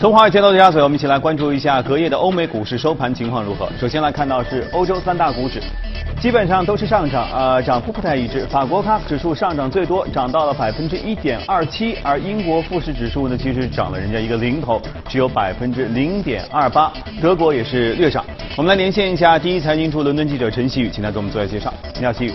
从华尔街到陆家嘴，我们一起来关注一下隔夜的欧美股市收盘情况如何。首先来看到是欧洲三大股指，基本上都是上涨，呃，涨幅不太一致。法国 CAC 指数上涨最多，涨到了百分之一点二七，而英国富时指数呢，其实涨了人家一个零头，只有百分之零点二八。德国也是略涨。我们来连线一下第一财经驻伦敦记者陈曦宇，请他给我们做一下介绍。你好，曦宇。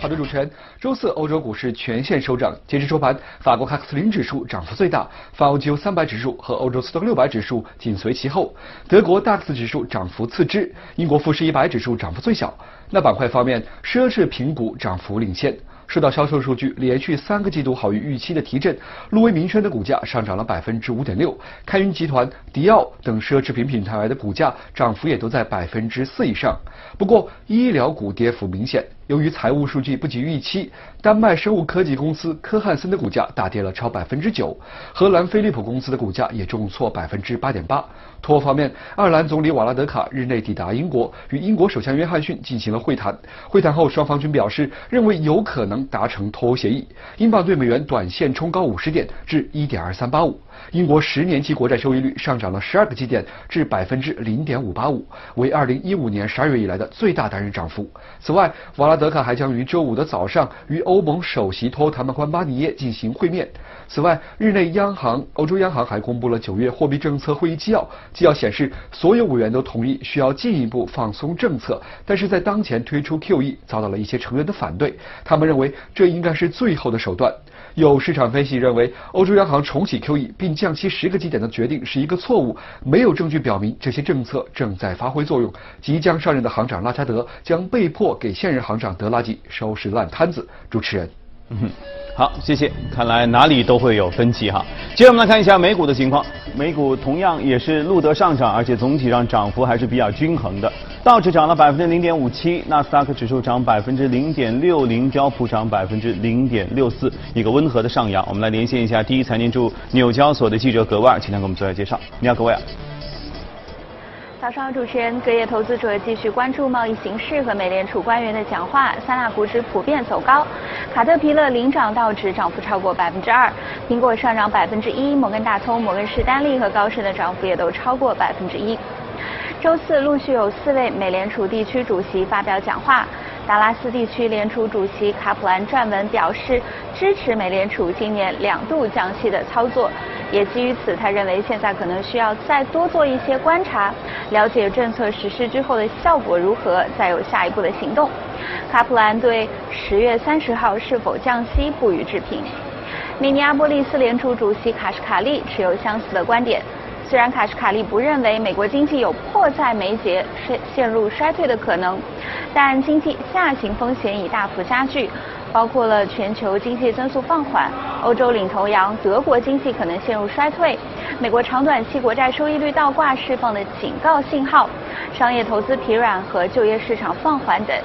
好的，主持人。周四，欧洲股市全线收涨。截至收盘，法国 CAC 40指数涨幅最大，法欧 G 300指数和欧洲斯托克600指数紧随其后。德国 DAX 指数涨幅次之，英国富时100指数涨幅最小。那板块方面，奢侈品股涨幅领先。受到销售数据连续三个季度好于预期的提振，路威明轩的股价上涨了百分之五点六，开云集团、迪奥等奢侈品品牌的股价涨幅也都在百分之四以上。不过，医疗股跌幅明显。由于财务数据不及预期，丹麦生物科技公司科汉森的股价大跌了超百分之九，荷兰飞利浦公司的股价也重挫百分之八点八。脱欧方面，爱尔兰总理瓦拉德卡日内抵达英国，与英国首相约翰逊进行了会谈。会谈后，双方均表示认为有可能达成脱欧协议。英镑对美元短线冲高五十点至一点二三八五。英国十年期国债收益率上涨了十二个基点至百分之零点五八五，为二零一五年十二月以来的最大单日涨幅。此外，瓦拉德卡还将于周五的早上与欧盟首席托谈判官巴尼耶进行会面。此外，日内央行、欧洲央行还公布了九月货币政策会议纪要，纪要显示，所有委员都同意需要进一步放松政策，但是在当前推出 QE 遭到了一些成员的反对，他们认为这应该是最后的手段。有市场分析认为，欧洲央行重启 QE 并降息十个基点的决定是一个错误，没有证据表明这些政策正在发挥作用。即将上任的行长拉加德将被迫给现任行长德拉吉收拾烂摊子。主持人。嗯，好，谢谢。看来哪里都会有分歧哈。接着我们来看一下美股的情况，美股同样也是录得上涨，而且总体上涨幅还是比较均衡的。道指涨了百分之零点五七，纳斯达克指数涨百分之零点六零，标普涨百分之零点六四，一个温和的上扬。我们来连线一下第一财经驻纽交所的记者格外，请他给我们做下介绍。你好，格外。早上好，主持人。隔夜投资者继续关注贸易形势和美联储官员的讲话，三大股指普遍走高。卡特皮勒领涨道指涨幅超过百分之二，苹果上涨百分之一，摩根大通、摩根士丹利和高盛的涨幅也都超过百分之一。周四陆续有四位美联储地区主席发表讲话。达拉斯地区联储主席卡普兰撰文表示支持美联储今年两度降息的操作，也基于此，他认为现在可能需要再多做一些观察，了解政策实施之后的效果如何，再有下一步的行动。卡普兰对十月三十号是否降息不予置评。明尼阿波利斯联储主席卡什卡利持有相似的观点。虽然卡什卡利不认为美国经济有迫在眉睫陷陷入衰退的可能，但经济下行风险已大幅加剧，包括了全球经济增速放缓、欧洲领头羊德国经济可能陷入衰退、美国长短期国债收益率倒挂释放的警告信号、商业投资疲软和就业市场放缓等。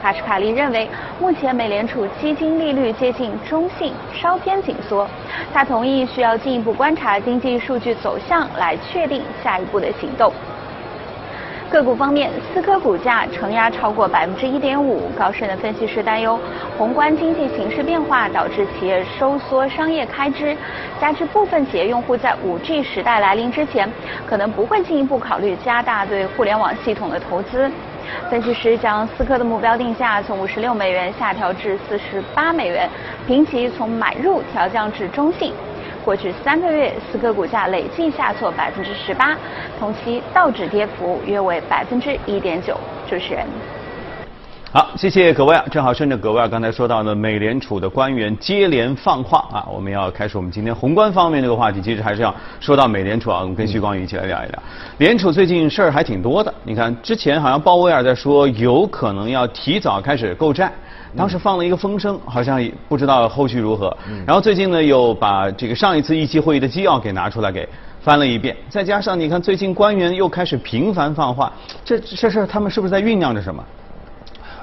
卡什卡利认为，目前美联储基金利率接近中性，稍偏紧缩。他同意需要进一步观察经济数据走向，来确定下一步的行动。个股方面，思科股价承压超过百分之一点五。高盛的分析师担忧，宏观经济形势变化导致企业收缩商业开支，加之部分企业用户在五 G 时代来临之前，可能不会进一步考虑加大对互联网系统的投资。分析师将思科的目标定价从五十六美元下调至四十八美元，评级从买入调降至中性。过去三个月，思科股价累计下挫百分之十八，同期道指跌幅约为百分之一点九。主持人。好，谢谢葛威尔。正好顺着葛威尔刚才说到的美联储的官员接连放话啊，我们要开始我们今天宏观方面这个话题。其实还是要说到美联储啊，我们跟徐光宇一起来聊一聊。联储最近事儿还挺多的，你看之前好像鲍威尔在说有可能要提早开始购债。当时放了一个风声，好像不知道后续如何。然后最近呢，又把这个上一次议息会议的纪要给拿出来给翻了一遍。再加上你看，最近官员又开始频繁放话，这这事他们是不是在酝酿着什么？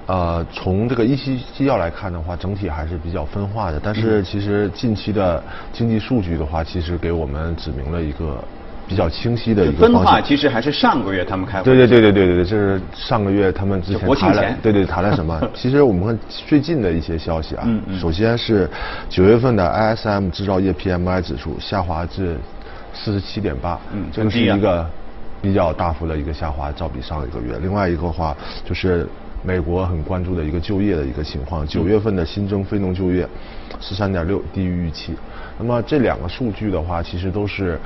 呃，从这个一期纪要来看的话，整体还是比较分化的。但是其实近期的经济数据的话，其实给我们指明了一个。比较清晰的一个分化，其实还是上个月他们开会。对对对对对对对，这是上个月他们之前谈了，对对谈了什么？其实我们看最近的一些消息啊，首先是九月份的 ISM 制造业 PMI 指数下滑至四十七点八，嗯这个是一个比较大幅的一个下滑，照比上一个月。另外一个话就是美国很关注的一个就业的一个情况，九月份的新增非农就业十三点六，低于预期。那么这两个数据的话，其实都是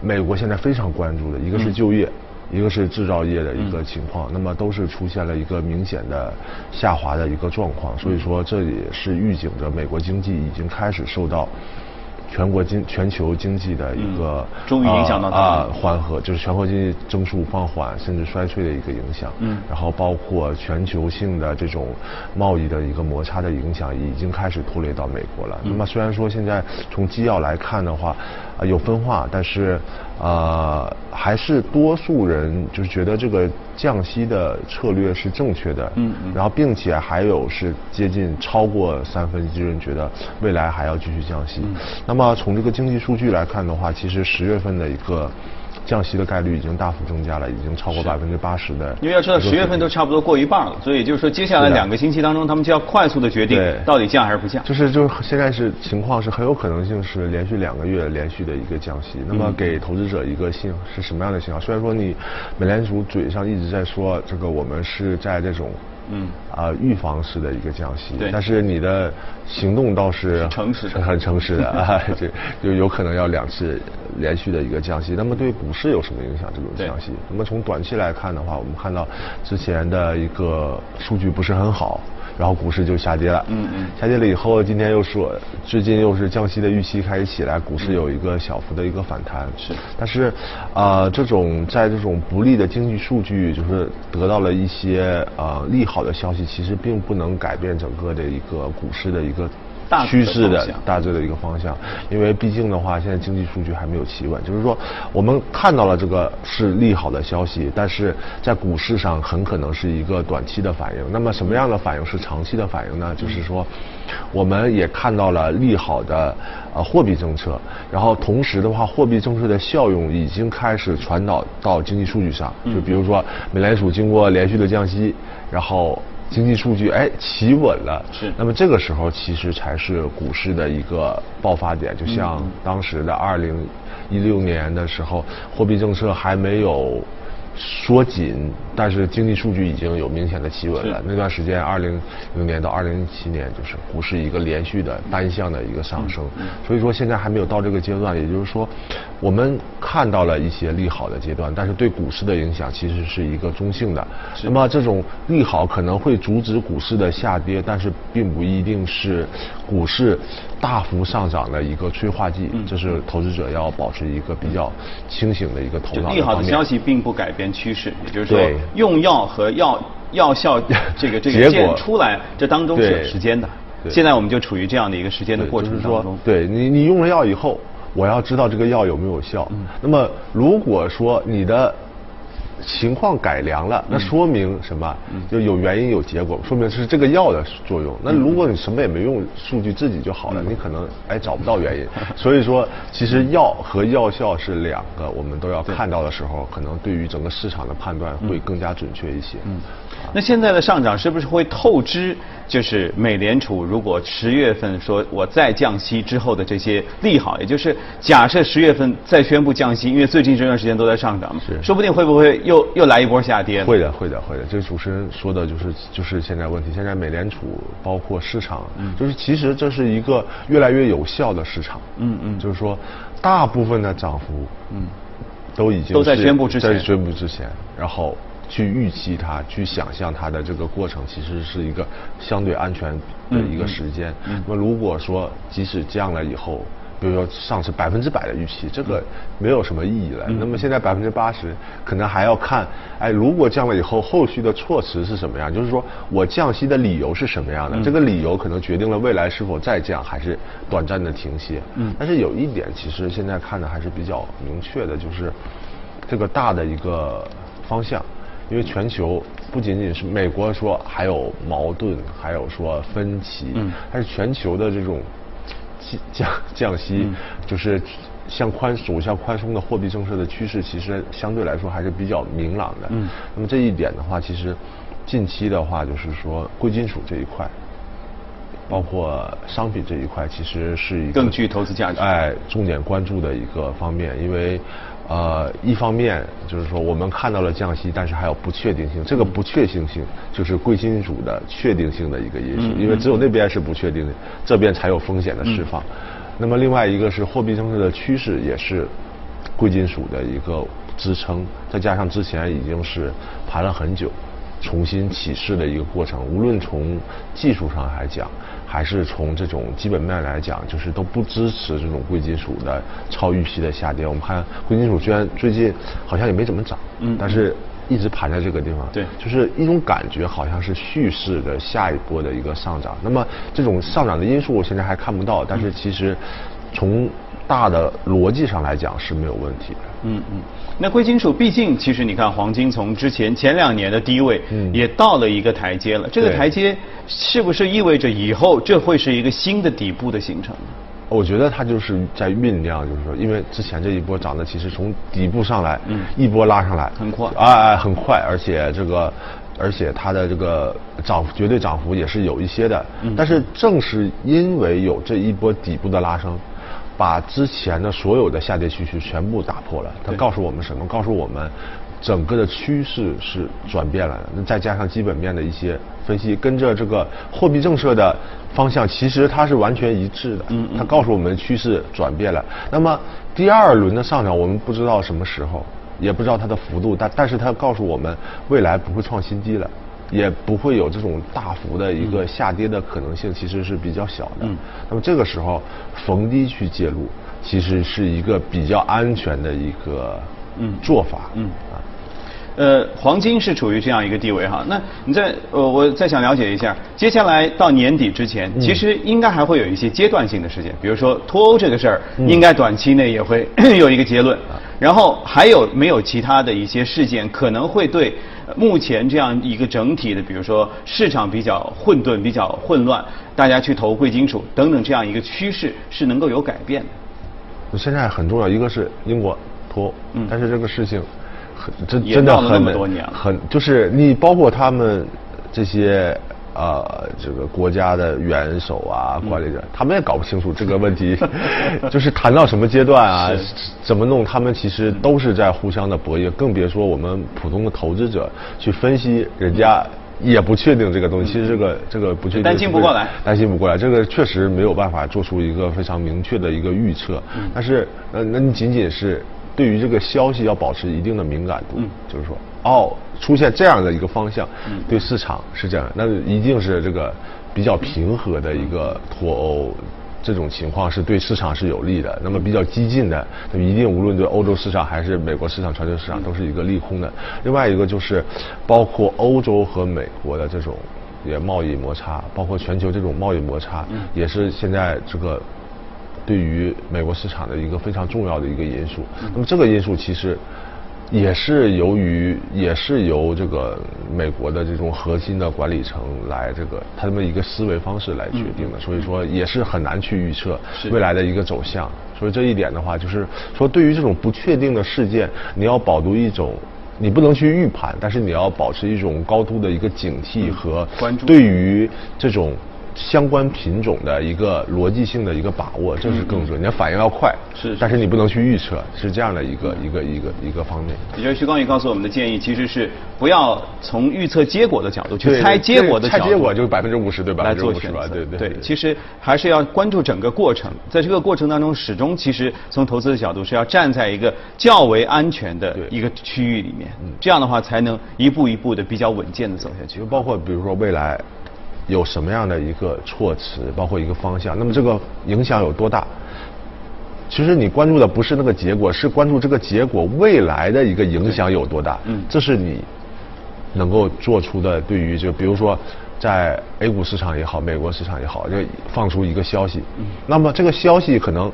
美国现在非常关注的，一个是就业。一个是制造业的一个情况，那么都是出现了一个明显的下滑的一个状况，所以说这也是预警着美国经济已经开始受到全国经全球经济的一个、嗯终于影响到缓和，就是全国经济增速放缓甚至衰退的一个影响。嗯然后包括全球性的这种贸易的一个摩擦的影响，已经开始拖累到美国了。那么虽然说现在从基要来看的话，啊、有分化，但是呃还是多数人就是觉得这个降息的策略是正确的。嗯嗯然后并且还有是接近超过三分之一人觉得未来还要继续降息。那么从这个经济数据来看的话，其实十月份的一个降息的概率已经大幅增加了，已经超过百分之八十的。因为要知道十月份都差不多过一半了，所以就是说接下来两个星期当中，他们就要快速的决定到底降还是不降。就是就是现在是情况是很有可能性是连续两个月连续的一个降息，那么给投资者一个信是什么样的信号？虽然说你美联储嘴上一直在说这个我们是在这种嗯啊、预防式的一个降息，对但是你的行动倒是是诚实的 很诚实的 啊，这就有可能要两次连续的一个降息。那么对股市有什么影响？这种降息？那么从短期来看的话，我们看到之前的一个数据不是很好。然后股市就下跌了，嗯嗯下跌了以后，今天又说最近又是降息的预期开始起来，股市有一个小幅的一个反弹。是但是啊、呃这种在这种不利的经济数据，就是得到了一些呃利好好的消息，其实并不能改变整个的一个股市的一个趋势的大致的一个方向，因为毕竟的话，现在经济数据还没有企稳，就是说我们看到了这个是利好的消息，但是在股市上很可能是一个短期的反应。那么什么样的反应是长期的反应呢？就是说，我们也看到了利好的呃货币政策，然后同时的话，货币政策的效用已经开始传导到经济数据上，就比如说美联储经过连续的降息，然后。经济数据哎企稳了，是。那么这个时候其实才是股市的一个爆发点，就像当时的二零一六年的时候，货币政策还没有缩紧，但是经济数据已经有明显的企稳了。那段时间，二零零年到二零零七年，就是股市一个连续的单向的一个上升。所以说现在还没有到这个阶段，也就是说，我们看到了一些利好的阶段，但是对股市的影响其实是一个中性的。那么这种利好可能会阻止股市的下跌，但是并不一定是股市大幅上涨的一个催化剂。这是投资者要保持一个比较清醒的一个头脑就利好的消息并不改变趋势，也就是说用药和药药效 这个这个结果出来，这当中是有时间的。现在我们就处于这样的一个时间的过程当中，。对你你用了药以后，我要知道这个药有没有效。嗯那么如果说你的情况改良了，嗯那说明什么？就有原因有结果，说明是这个药的作用。那如果你什么也没用，数据自己就好了，嗯你可能哎找不到原因。所以说，其实药和药效是两个，我们都要看到的时候，可能对于整个市场的判断会更加准确一些。嗯。那现在的上涨是不是会透支？就是美联储如果十月份说我再降息之后的这些利好，也就是假设十月份再宣布降息，因为最近这段时间都在上涨嘛，是说不定会不会又又来一波下跌？会的，会的，会的。这个主持人说的就是就是现在问题。现在美联储包括市场，就是其实这是一个越来越有效的市场。嗯嗯就是说，大部分的涨幅，嗯，都已经都在宣布之前在宣布之前，然后去预期它，去想象它的这个过程，其实是一个相对安全的一个时间。那么如果说即使降了以后，比如说上次百分之百的预期，这个没有什么意义了。那么现在百分之八十，可能还要看，哎，如果降了以后，后续的措辞是什么样？就是说我降息的理由是什么样的？这个理由可能决定了未来是否再降，还是短暂的停歇。嗯。但是有一点，其实现在看的还是比较明确的，就是这个大的一个方向。因为全球不仅仅是美国说还有矛盾，还有说分歧，嗯还是全球的这种降降降息，就是向宽走向宽松的货币政策的趋势，其实相对来说还是比较明朗的。嗯那么这一点的话，其实近期的话，就是说贵金属这一块。包括商品这一块，其实是一个更具投资价值哎，重点关注的一个方面，因为。呃，一方面就是说我们看到了降息，但是还有不确定性。这个不确定性就是贵金属的确定性的一个因素，因为只有那边是不确定的，这边才有风险的释放。那么另外一个是货币政策的趋势，也是贵金属的一个支撑，再加上之前已经是盘了很久。重新起势的一个过程，无论从技术上来讲，还是从这种基本面来讲，就是都不支持这种贵金属的超预期的下跌。我们看贵金属虽然最近好像也没怎么涨，嗯，但是一直盘在这个地方，对，就是一种感觉，好像是蓄势的下一波的一个上涨。那么这种上涨的因素我现在还看不到，但是其实从大的逻辑上来讲是没有问题的。嗯嗯，那贵金属毕竟，其实你看黄金从之前前两年的低位，嗯，也到了一个台阶了。这个台阶是不是意味着以后这会是一个新的底部的形成？我觉得它就是在酝酿，就是说，因为之前这一波涨的其实从底部上来，嗯，一波拉上来，很快，哎哎，很快，而且这个，而且它的这个涨绝对涨幅也是有一些的。嗯，但是正是因为有这一波底部的拉升。把之前的所有的下跌趋势全部打破了。它告诉我们什么？告诉我们，整个的趋势是转变了的。那再加上基本面的一些分析，跟着这个货币政策的方向，其实它是完全一致的。嗯它告诉我们趋势转变了。那么第二轮的上涨，我们不知道什么时候，也不知道它的幅度，但但是它告诉我们，未来不会创新低了。也不会有这种大幅的一个下跌的可能性，其实是比较小的。嗯。那么这个时候逢低去介入，其实是一个比较安全的一个嗯做法。嗯。啊。呃，黄金是处于这样一个地位哈。那你在呃，我再想了解一下，接下来到年底之前，其实应该还会有一些阶段性的事件，比如说脱欧这个事儿，应该短期内也会 有一个结论。然后还有没有其他的一些事件可能会对？目前这样一个整体的，比如说市场比较混沌、比较混乱，大家去投贵金属等等这样一个趋势是能够有改变的。现在很重要，一个是英国脱，嗯，但是这个事情很真真的很很就是你包括他们这些。呃，这个国家的元首啊，管理者，他们也搞不清楚这个问题，就是谈到什么阶段啊，怎么弄，他们其实都是在互相的博弈，更别说我们普通的投资者去分析，人家也不确定这个东西。其实这个这个不确定，担心不过来，担心不过来，这个确实没有办法做出一个非常明确的一个预测。但是，呃，那你仅仅是对于这个消息要保持一定的敏感度，就是说。哦，出现这样的一个方向，对市场是这样，那一定是这个比较平和的一个脱欧这种情况是对市场是有利的。那么比较激进的，那么一定无论对欧洲市场还是美国市场、全球市场都是一个利空的。另外一个就是包括欧洲和美国的这种也贸易摩擦，包括全球这种贸易摩擦，也是现在这个对于美国市场的一个非常重要的一个因素。那么这个因素其实。也是由于，也是由这个美国的这种核心的管理层来这个他们一个思维方式来决定的，所以说也是很难去预测未来的一个走向。所以这一点的话，就是说对于这种不确定的事件，你要保留一种，你不能去预判，但是你要保持一种高度的一个警惕和关注。对于这种。相关品种的一个逻辑性的一个把握，这是更准。你的反应要快，是，但是你不能去预测，是这样的一个一个一个一个方面。也就是徐光宇告诉我们的建议，其实是不要从预测结果的角度去猜结果的角度，猜结果就是百分之五十对吧？来做选择，对对对。其实还是要关注整个过程，在这个过程当中，始终其实从投资的角度是要站在一个较为安全的一个区域里面，这样的话才能一步一步的比较稳健的走下去。就包括比如说未来。有什么样的一个措辞，包括一个方向，那么这个影响有多大？其实你关注的不是那个结果，是关注这个结果未来的一个影响有多大。嗯，这是你能够做出的对于就比如说在 A 股市场也好，美国市场也好，就放出一个消息。嗯，那么这个消息可能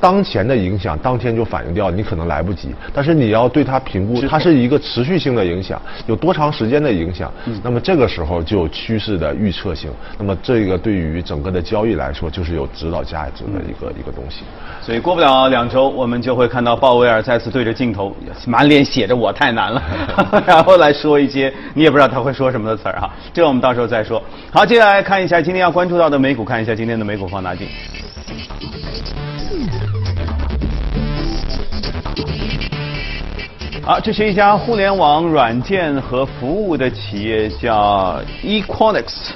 当前的影响当天就反映掉，你可能来不及。但是你要对它评估，它是一个持续性的影响，有多长时间的影响？那么这个时候就有趋势的预测性。那么这个对于整个的交易来说，就是有指导价值的一个一个东西。所以过不了两周，我们就会看到鲍威尔再次对着镜头，满脸写着“我太难了”，然后来说一些你也不知道他会说什么的词儿哈。这个我们到时候再说。好，接下来看一下今天要关注到的美股，看一下今天的美股放大镜。好，这是一家互联网软件和服务的企业，叫 Equinix，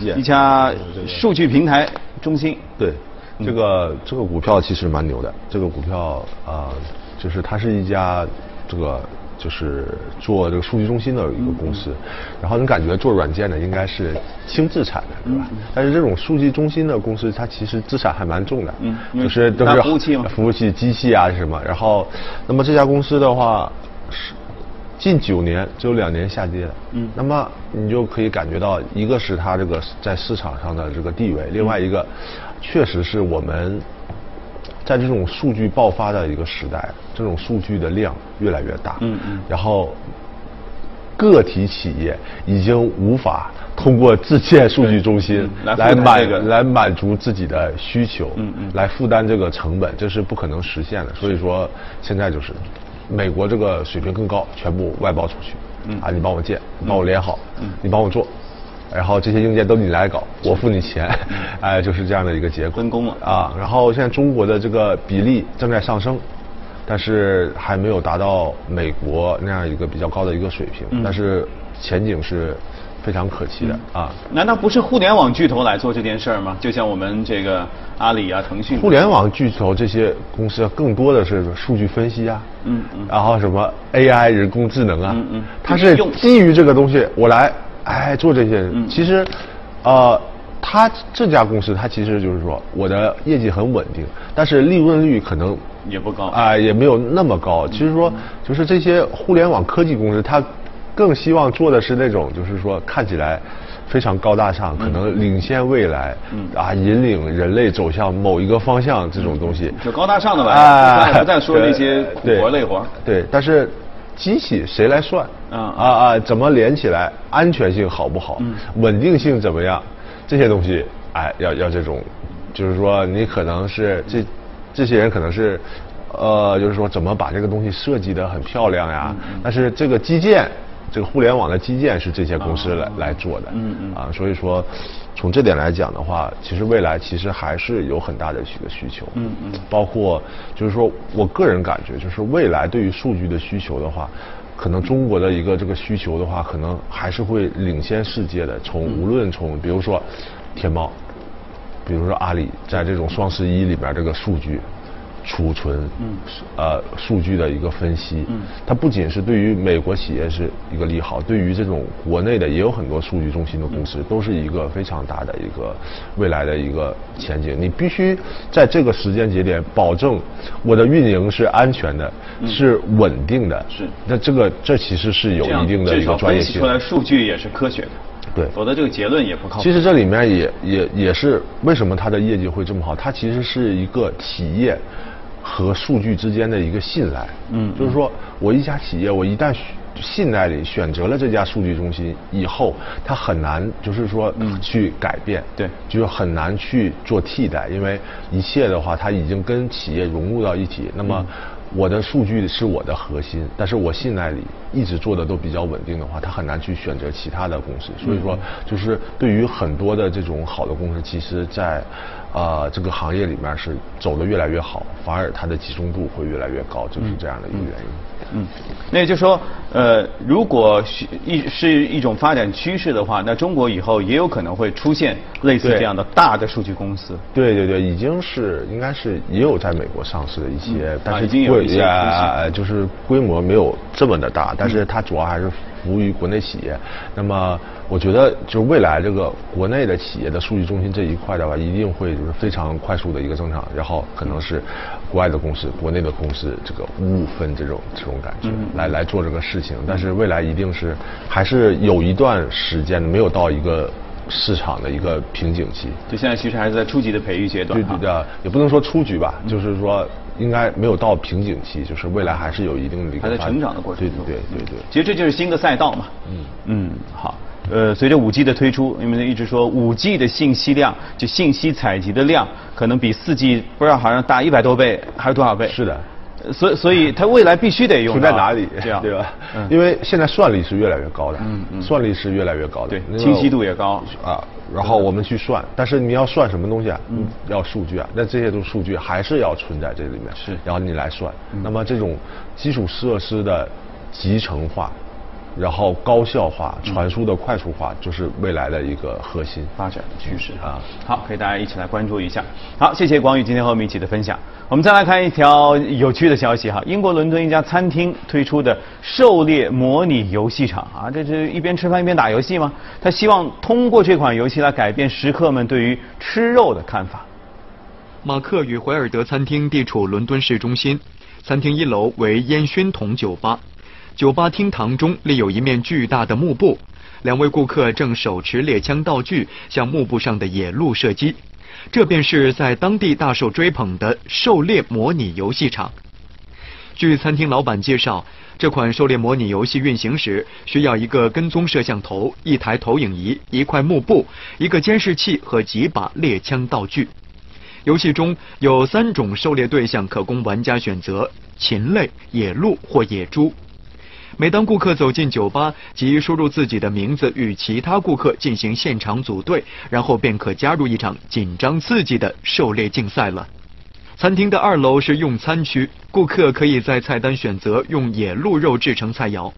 一家数据平台中心。对，这个这个股票其实蛮牛的。这个股票啊，就是它是一家这个。就是做这个数据中心的一个公司，然后你感觉做软件的应该是轻资产的，对吧？但是这种数据中心的公司，它其实资产还蛮重的，嗯，就是都是服务器嘛，服务器、机器啊什么。然后，那么这家公司的话，是近九年只有两年下跌，嗯，那么你就可以感觉到，一个是它这个在市场上的这个地位，另外一个，确实是我们。在这种数据爆发的一个时代，这种数据的量越来越大，嗯嗯，然后个体企业已经无法通过自建数据中心来满来满足自己的需求，嗯嗯，来负担这个成本，这是不可能实现的。所以说，现在就是美国这个水平更高，全部外包出去，嗯。啊，你帮我建，你帮我连好，嗯，你帮我做。然后这些硬件都你来搞，我付你钱，哎，就是这样的一个结果。分工了啊。然后现在中国的这个比例正在上升，但是还没有达到美国那样一个比较高的一个水平。但是前景是非常可期的啊。难道不是互联网巨头来做这件事儿吗？就像我们这个阿里啊、腾讯。互联网巨头这些公司更多的是数据分析啊，嗯嗯，然后什么 AI 人工智能啊，嗯嗯，它是基于这个东西我来。哎，做这些，其实，呃，他这家公司，他其实就是说，我的业绩很稳定，但是利润率可能也不高，啊，也没有那么高。其实说，就是这些互联网科技公司，他更希望做的是那种，就是说看起来非常高大上，可能领先未来，啊，引领人类走向某一个方向这种东西。就高大上的玩意儿，不再说那些苦活累活。对，但是。机器谁来算？啊啊啊！怎么连起来？安全性好不好？稳定性怎么样？这些东西，哎，要要这种，就是说你可能是这这些人可能是，呃，就是说怎么把这个东西设计的很漂亮呀？但是这个基建。这个互联网的基建是这些公司来来做的，嗯嗯，啊，所以说从这点来讲的话，其实未来其实还是有很大的一个需求，嗯嗯，包括就是说我个人感觉，就是未来对于数据的需求的话，可能中国的一个这个需求的话，可能还是会领先世界的。从无论从比如说天猫，比如说阿里，在这种双十一里边这个数据。储存，嗯，呃，数据的一个分析，嗯，它不仅是对于美国企业是一个利好，对于这种国内的也有很多数据中心的公司，都是一个非常大的一个未来的一个前景。你必须在这个时间节点保证我的运营是安全的，是稳定的。是。那这个这其实是有一定的一个专业性。出来数据也是科学的。对。否则这个结论也不靠谱。其实这里面也也也是为什么它的业绩会这么好？它其实是一个企业。和数据之间的一个信赖，嗯，就是说我一家企业，我一旦信赖里选择了这家数据中心以后，它很难就是说去改变，对，就是很难去做替代，因为一切的话，它已经跟企业融入到一起。那么我的数据是我的核心，但是我信赖里一直做的都比较稳定的话，他很难去选择其他的公司。所以说，就是对于很多的这种好的公司，其实在。啊，这个行业里面是走的越来越好，反而它的集中度会越来越高，就是这样的一个原因。嗯，那也就是说，呃，如果是一是一种发展趋势的话，那中国以后也有可能会出现类似这样的大的数据公司。对对对，已经是应该是也有在美国上市的一些，但是规就是规模没有这么的大，但是它主要还是。服务于国内企业，那么我觉得就是未来这个国内的企业的数据中心这一块的话，一定会就是非常快速的一个增长，然后可能是国外的公司、国内的公司这个五五分这种这种感觉来来做这个事情，但是未来一定是还是有一段时间没有到一个市场的一个瓶颈期。就现在其实还是在初级的培育阶段哈。对对的，也不能说出局吧，就是说应该没有到瓶颈期，就是未来还是有一定的一个还在成长的过程中。对对对对。其实这就是新的赛道嘛。嗯嗯，好。呃，随着五 G 的推出，因为一直说五 G 的信息量，就信息采集的量，可能比四 G 不知道好像大一百多倍，还是多少倍？是的。呃所以所以它未来必须得用存在哪里？这样对吧？嗯因为现在算力是越来越高的，嗯嗯，算力是越来越高的，对清晰度也高啊。然后我们去算，但是你要算什么东西啊？嗯，要数据啊。那这些都数据还是要存在这里面，是然后你来算。那么这种基础设施的集成化，然后高效化、传输的快速化，就是未来的一个核心发展的趋势啊。好，可以大家一起来关注一下。好，谢谢广宇今天和我们一起的分享。我们再来看一条有趣的消息哈，英国伦敦一家餐厅推出的狩猎模拟游戏场啊，这是一边吃饭一边打游戏吗？他希望通过这款游戏来改变食客们对于吃肉的看法。马克与怀尔德餐厅地处伦敦市中心，餐厅一楼为烟熏筒酒吧，酒吧厅堂中立有一面巨大的幕布，两位顾客正手持猎枪道具向幕布上的野鹿射击，这便是在当地大受追捧的狩猎模拟游戏场。据餐厅老板介绍，这款狩猎模拟游戏运行时需要一个跟踪摄像头、一台投影仪、一块幕布、一个监视器和几把猎枪道具。游戏中有三种狩猎对象可供玩家选择：禽类、野鹿或野猪。每当顾客走进酒吧，即输入自己的名字与其他顾客进行现场组队，然后便可加入一场紧张刺激的狩猎竞赛了。餐厅的二楼是用餐区，顾客可以在菜单选择用野鹿肉制成菜肴。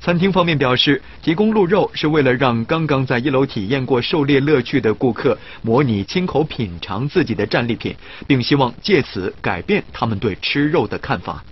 餐厅方面表示，提供鹿肉是为了让刚刚在一楼体验过狩猎乐趣的顾客模拟亲口品尝自己的战利品，并希望借此改变他们对吃肉的看法。